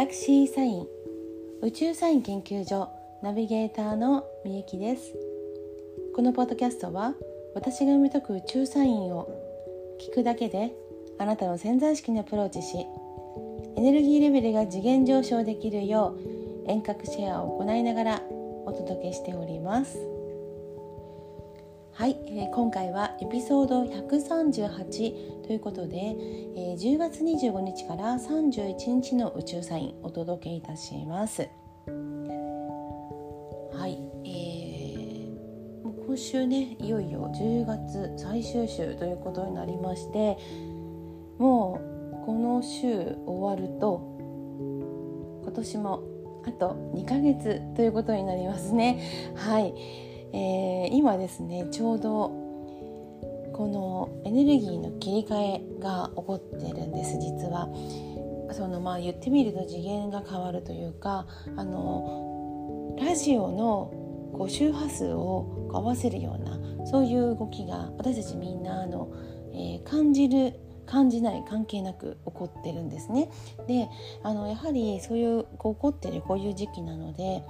ラクシーサイン。宇宙サイン研究所ナビゲーターのみゆきです。このポッドキャストは私が読み解く宇宙サインを聞くだけであなたの潜在意識にアプローチしエネルギーレベルが次元上昇できるよう遠隔シェアを行いながらお届けしております。はい、えー、今回はエピソード138ということで、えー、10月25日から31日の宇宙サインお届けいたします。はい、えー、今週ねいよいよ10月最終週ということになりましてもうこの週終わると今年もあと2ヶ月ということになりますね。はいえー、今ですねちょうどこのエネルギーの切り替えが起こってるんです実は。そのまあ言ってみると次元が変わるというかあのラジオのこう周波数を合わせるようなそういう動きが私たちみんなあの、えー、感じる感じない関係なく起こってるんですね。であのやはりそういうこう起こってるこういう時期なので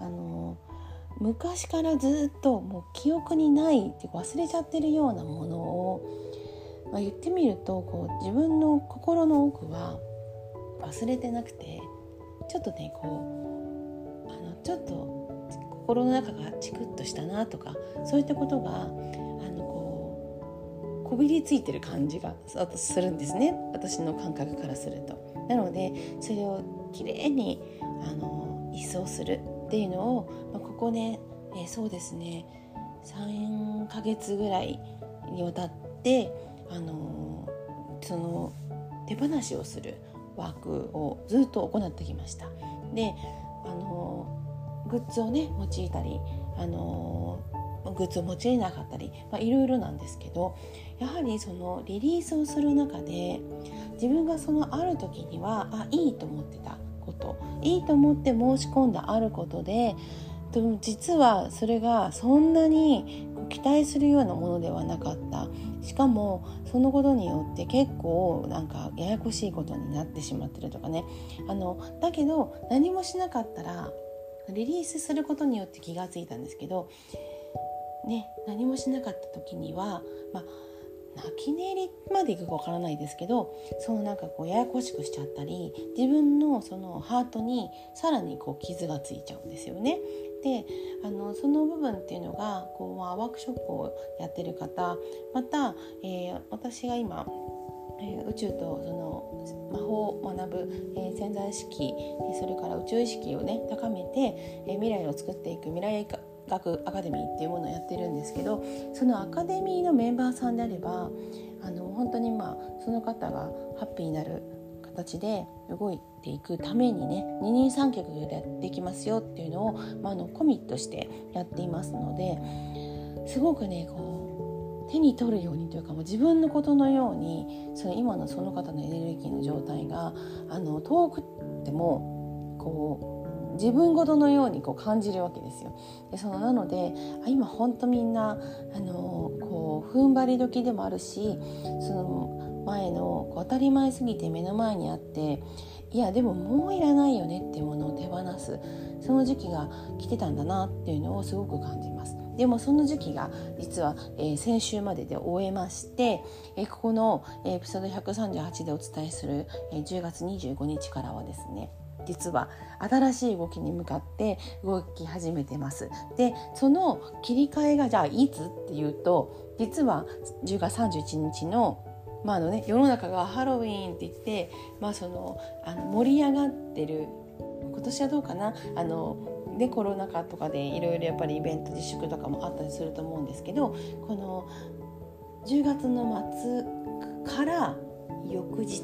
あの昔からずっともう記憶にないって忘れちゃってるようなものを、まあ、言ってみるとこう自分の心の奥は忘れてなくてちょっとねこうあのちょっと心の中がチクッとしたなとかそういったことがあのこうこびりついてる感じがするんですね私の感覚からすると。なのでそれをきれいにあの一掃するっていうのを、まあ、ここね、えー、そうですね3ヶ月ぐらいにわたってあのー、その手放しをするワークをずっと行ってきました。であのー、グッズをね用いたりあのグッズを用いなかったり、まあ、いろいろなんですけどやはりそのリリースをする中で自分がそのある時にはあいいと思ってたいいと思って申し込んだあることででも実はそれがそんなに期待するようなものではなかった。しかもそのことによって結構なんかややこしいことになってしまってるとかね。あのだけど何もしなかったらリリースすることによって気がついたんですけど、ね、何もしなかった時には、まあ、泣き寝入りまでいくかわからないですけどそのなんかこうややこしくしちゃったり自分のそのハートにさらにこう傷がついちゃうんですよね。であのその部分っていうのがこう、まあ、ワークショップをやってる方また、えー、私が今え宇宙とその魔法を学ぶ、え潜在意識それから宇宙意識をね高めて、え未来を作っていく未来学アカデミーっていうものをやってるんですけどそのアカデミーのメンバーさんであればあの本当にまあその方がハッピーになる形で動いていくためにね二人三脚でやっていきますよっていうのを、まあ、あのコミットしてやっていますのですごくねこう手に取るようにというかもう自分のことのようにその今のその方のエネルギーの状態があの遠くてもこう自分ごとのようにこう感じるわけですよ。でそのなのであ今ほんとみんなあのこう踏ん張り時でもあるしその前のこう当たり前すぎて目の前にあっていやでももういらないよねっていうものを手放すその時期が来てたんだなっていうのをすごく感じます。でもその時期が実は、えー、先週までで終えまして、えー、ここのエピソード138でお伝えする、えー、10月25日からはですね実は新しい動きに向かって動き始めてます。でその切り替えがじゃあいつっていうと実は10月31日のまああのね、世の中がハロウィーンって言って、まあ、そのあの盛り上がってる今年はどうかな？あの、ね、コロナ禍とかでいろいろやっぱりイベント自粛とかもあったりすると思うんですけどこの10月の末から翌日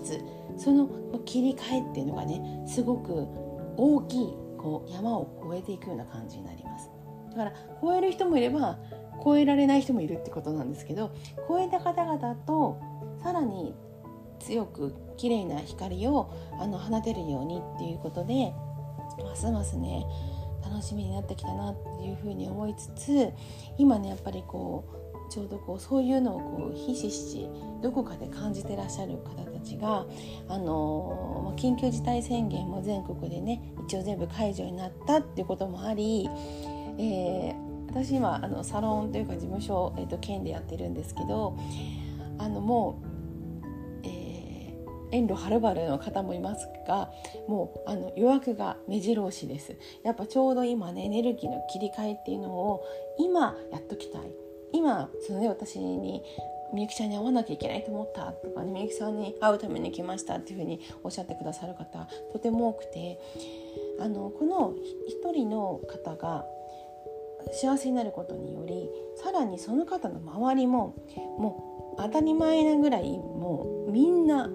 その切り替えっていうのがねすごく大きいこう山を越えていくような感じになります。だから越える人もいれば越えられない人もいるってことなんですけど越えた方々とさらに強く綺麗な光をあの放てるようにっていうことでますますね楽しみになってきたなっていうふうに思いつつ今ねやっぱりこうちょうどこうそういうのをこうひしひしどこかで感じてらっしゃる方たちが、あの緊急事態宣言も全国でね一応全部解除になったっていうこともあり、えー、私今あのサロンというか事務所、えーと、県でやってるんですけどあのもう遠路はるばるの方もいますがもうあの予約が目白押しです。やっぱちょうど今ねエネルギーの切り替えっていうのを今やっときたい。今そのね私にみゆきちゃんに会わなきゃいけないと思ったとかねみゆきさんに会うために来ましたっていうふうにおっしゃってくださる方とても多くてあのこの一人の方が幸せになることによりさらにその方の周りももう当たり前なぐらいもうみんな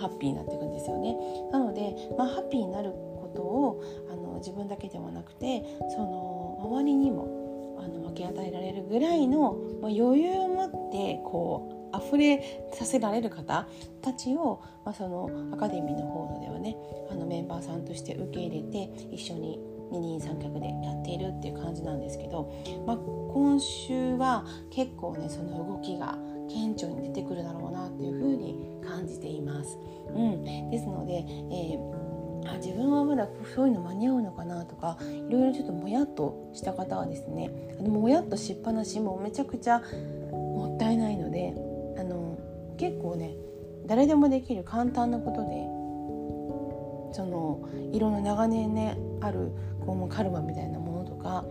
ハッピーになっていくんですよね。なので、まあ、ハッピーになることをあの自分だけではなくてその周りにもあの分け与えられるぐらいの、まあ、余裕を持ってこう溢れさせられる方たちを、まあ、そのアカデミーの方ではねあのメンバーさんとして受け入れて一緒に二人三脚でやっているっていう感じなんですけど、まあ、今週は結構ねその動きが顕著に出てくるだろうなっていうふうに感じています。うん、ですので、えー、あ自分はまだそういうの間に合うのかなとかいろいろちょっともやっとした方はですねあのもやっとしっぱなしもめちゃくちゃもったいないのであの結構ね誰でもできる簡単なことでそのいろんな長年ねあるこうカルマみたいなものとか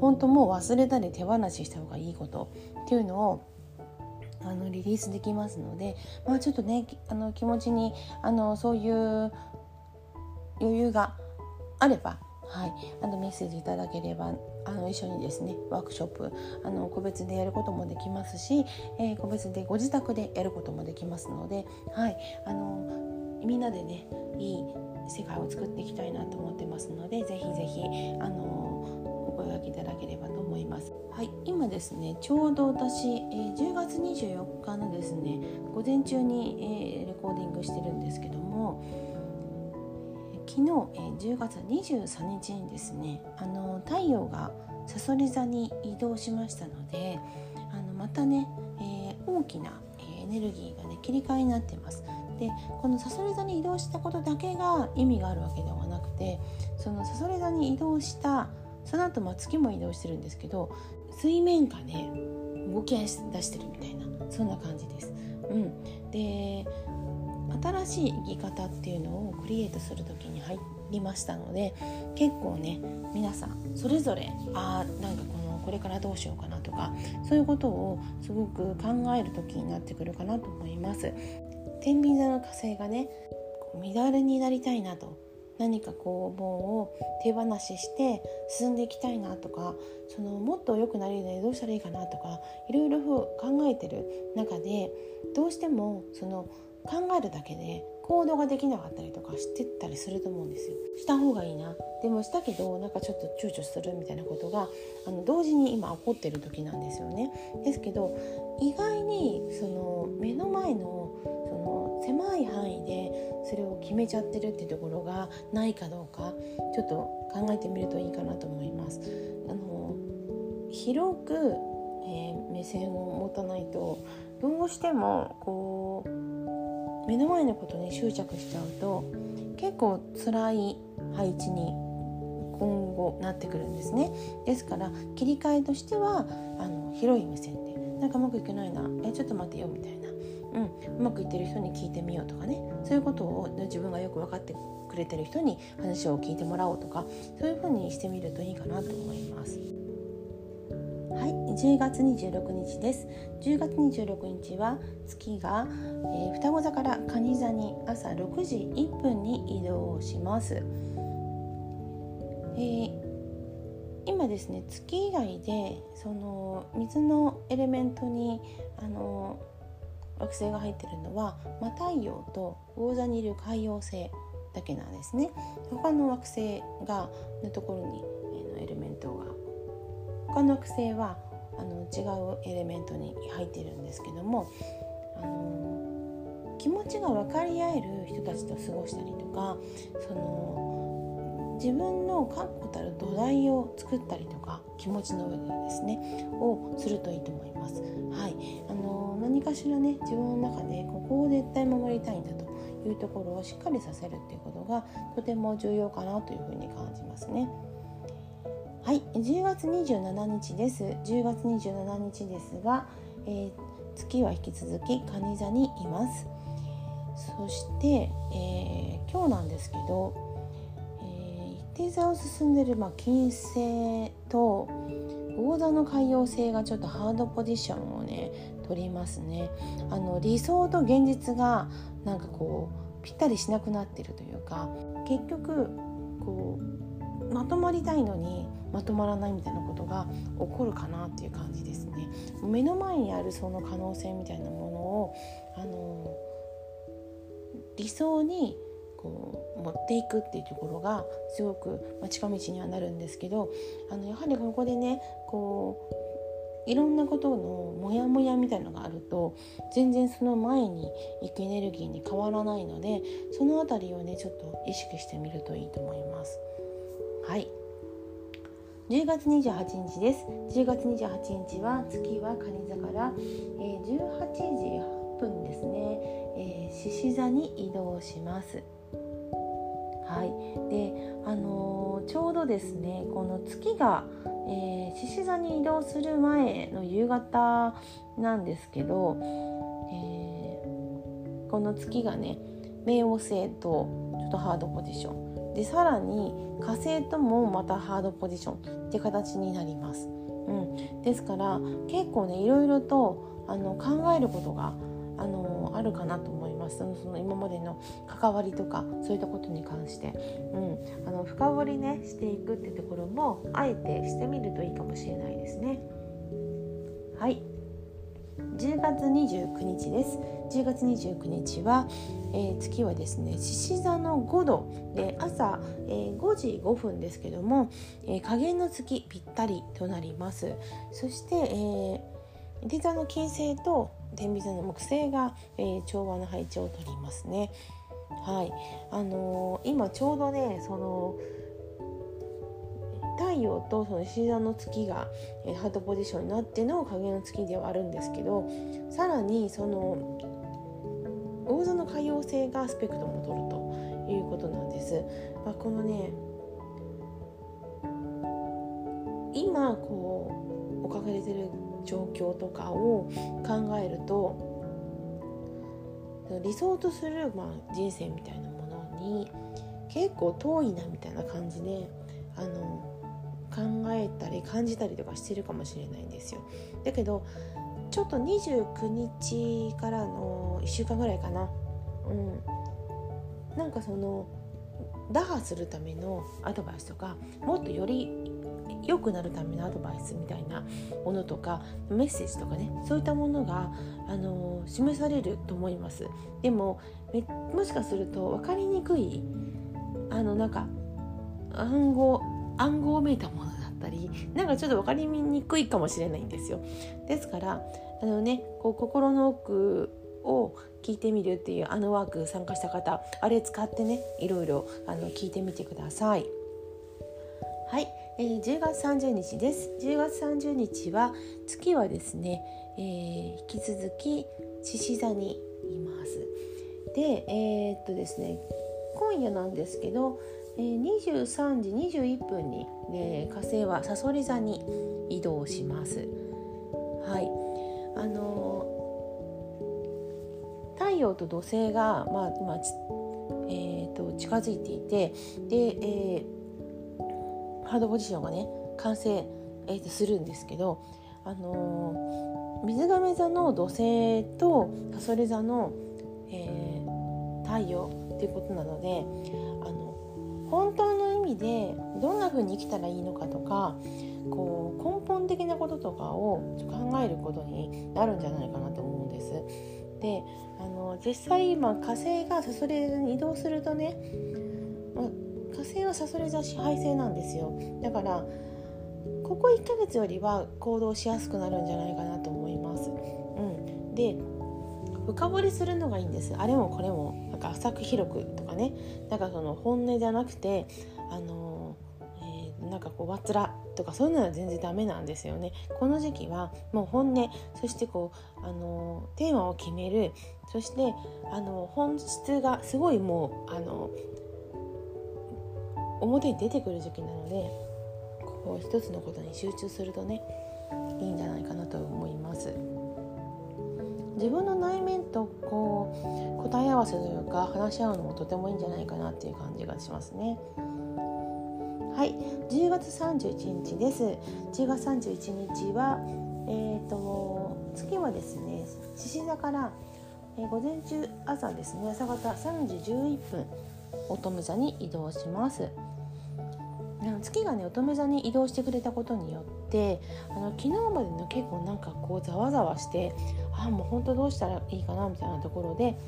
本当もう忘れたり手放しした方がいいことっていうのをあのリリースできますので、まあ、ちょっとねあの気持ちにあのそういう余裕があれば、はい、あのメッセージいただければあの一緒にですねワークショップあの個別でやることもできますし、えー、個別でご自宅でやることもできますので、はい、あのみんなでねいい世界を作っていきたいなと思ってますのでぜひぜひあのお声がけいただければと思います。はい、今ですねちょうど私、えー、10月24日のですね午前中に、えー、レコーディングしてるんですけども昨日、え、10月23日にですねあの太陽がさそり座に移動しましたのであのまたね、えー、大きなエネルギーがね切り替えになってます。でこのさそり座に移動したことだけが意味があるわけではなくてそのさそり座に移動したその後まあ月も移動してるんですけど水面下で動き出してるみたいなそんな感じです。うん、で新しい生き方っていうのをクリエイトする時に入りましたので結構ね皆さんそれぞれあなんかこのこれからどうしようかなとかそういうことをすごく考える時になってくるかなと思います。天秤座の火星がね乱れになりたいなと何かこうもう手放しして進んでいきたいなとかそのもっと良くなれるのにどうしたらいいかなとかいろいろ考えてる中でどうしてもその考えるだけで行動ができなかったりとかしてったりすると思うんですよ。した方がいいなでもしたけどなんかちょっと躊躇するみたいなことがあの同時に今起こってる時なんですよね。ですけど意外にその目の前のその狭い範囲でそれを決めちゃってるっていうところがないかどうかちょっと考えてみるといいかなと思います。あの広く、えー、目線を持たないとどうしてもこう目の前のことに執着しちゃうと結構辛い配置に今後なってくるんですね。ですから切り替えとしてはあの広い目線でなんかうまくいけないなえちょっと待てよみたいな。うん、うまくいってる人に聞いてみようとかね。そういうことを自分がよく分かってくれてる人に話を聞いてもらおうとかそういうふうにしてみるといいかなと思います。10月26日です。10月26日は月が、えー、双子座から蟹座に朝6時1分に移動します。えー、今ですね月以外でその水のエレメントにあの惑星が入ってるのは、まあ、太陽と魚座にいる海王星だけなんですね他の惑星がのところに、えー、エレメントが他の惑星はあの違うエレメントに入っているんですけども、あの気持ちが分かり合える人たちと過ごしたりとかその自分の確固たる土台を作ったりとか気持ちの上でですねをするといいと思います。ます。はい、あの何かしらね自分の中でここを絶対守りたいんだというところをしっかりさせるっていうことがとても重要かなというふうに感じますね。はい、10月27日です。10月27日ですが、えー、月は引き続き蟹座にいます。そして、えー、今日なんですけど、えー、一定座を進んでる、まあ、金星と魚座の海洋星がちょっとハードポジションをね取りますね。あの理想と現実がなんかこうぴったりしなくなってるというか結局こうまとまりたいのにまとまらないみたいなことが起こるかなっていう感じですね。目の前にあるその可能性みたいなものをあの理想にこう持っていくっていうところがすごく、ま、近道にはなるんですけどあのやはりここでねこういろんなことのモヤモヤみたいのがあると全然その前に行くエネルギーに変わらないのでその辺りをねちょっと意識してみるといいと思います。はい10月28日です。10月28日は月は蟹座から、えー、18時8分ですね、え獅子座に移動します。はい。であのー、ちょうどですねこの月が獅子、えー、座に移動する前の夕方なんですけど、えー、この月がね冥王星とちょっとハードポジション。でさらに火星ともまたハードポジションって形になります。うん、ですから結構ねいろいろとあの考えることがあのあるかなと思います。その今までの関わりとかそういったことに関して、うん、あの深掘りねしていくってところもあえてしてみるといいかもしれないですね。はい。10月29日です。10月29日は、えー、月はですね獅子座の5度で朝、えー、5時5分ですけども、えー、加減の月ぴったりとなります。そして、えー、手座の金星と天秤座の木星が、えー、調和の配置をとりますね。はい。あのー、今ちょうどねその太陽とその獅子座の月が、えー、ハートポジションになっての影の月ではあるんですけどさらにその魚座の海洋星がスペクトムを取るということなんです。まあ、このね今こう置かれてる状況とかを考えると理想とする、まあ、人生みたいなものに結構遠いなみたいな感じであの考えたり感じたりとかしてるかもしれないんですよ。だけどちょっと29日からの1週間ぐらいかな、うん、なんかその打破するためのアドバイスとかもっとより良くなるためのアドバイスみたいなものとかメッセージとかねそういったものが、あの示されると思います。でももしかすると分かりにくいあのなんか暗号暗号めいたものだったりなんかちょっと分かりにくいかもしれないんですよですからあのねこう心の奥を聞いてみるっていうあのワーク参加した方あれ使ってねいろいろあの聞いてみてください。はい、えー、10月30日です。10月30日は月はですね、えー、引き続き獅子座にいます。で、えー、っとですね、今夜なんですけど、えー、23時21分に、えー、火星はさそり座に移動します。はい、あのー、太陽と土星がまあ今えーと、近づいていてで、えーハードポジションがね完成、えー、するんですけど、あのー、水亀座の土星とさそり座の、えー、太陽っていうことなのであの本当の意味でどんな風に生きたらいいのかとかこう根本的なこととかを考えることになるんじゃないかなと思うんです。であの実際今火星がさそり座に移動するとね、ま火星はさそり座支配性なんですよだからここ1ヶ月よりは行動しやすくなるんじゃないかなと思います。うん、で深掘りするのがいいんですあれもこれもなんか浅く広くとかね。なんかその本音じゃなくてあの、えー、なんかこうわつらとかそういうのは全然ダメなんですよね。この時期はもう本音そしてこうあのテーマを決める。そしてあの本質がすごいもうあの表に出てくる時期なのでこう一つのことに集中するとねいいんじゃないかなと思います。自分の内面とこう答え合わせというか話し合うのもとてもいいんじゃないかなっていう感じがしますね。はい。10月31日です。10月31日はえっ、ー、と月はですね獅子座から、えー、午前中朝ですね朝方3時11分乙女座に移動します。月がね乙女座に移動してくれたことによってあの昨日までの結構なんかこうざわざわしてあもう本当どうしたらいいかなみたいなところで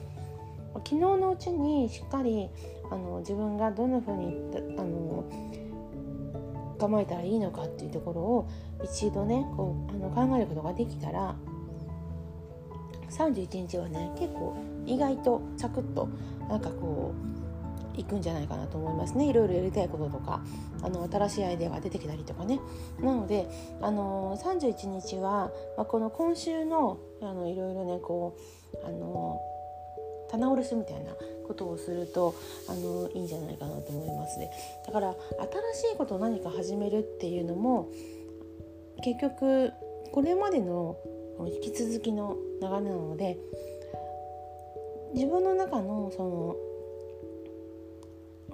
昨日のうちにしっかりあの自分がどんな風にあの構えたらいいのかっていうところを一度ねこうあの考えることができたら31日はね結構意外とサクッとなんかこういくんじゃないかなと思いますね。いろいろやりたいこととかあの新しいアイデアが出てきたりとかね。なので、あの31日は、まあ、この今週のあのいろいろねこう、あの棚卸しみたいなことをするとあのいいんじゃないかなと思いますね。だから新しいことを何か始めるっていうのも結局これまでの引き続きの流れなので自分の中のその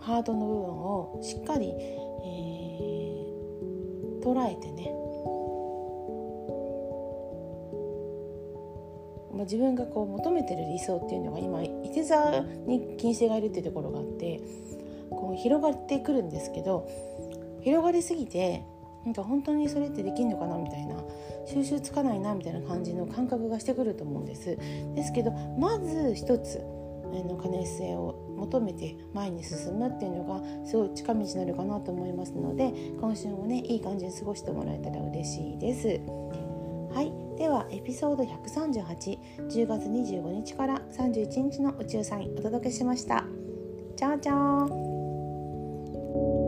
ハートの部分をしっかり、えー、捉えてね。まあ、自分がこう求めてる理想っていうのが今いて座に金星がいるっていうところがあってこう広がってくるんですけど広がりすぎてなんか本当にそれってできんのかなみたいな収集つかないなみたいな感じの感覚がしてくると思うんです。ですけどまず一つの可燃性を求めて前に進むっていうのがすごい近道になるかなと思いますので今週もねいい感じに過ごしてもらえたら嬉しいです。はい。ではエピソード13810月25日から31日の宇宙サインお届けしました。チャオチャオ。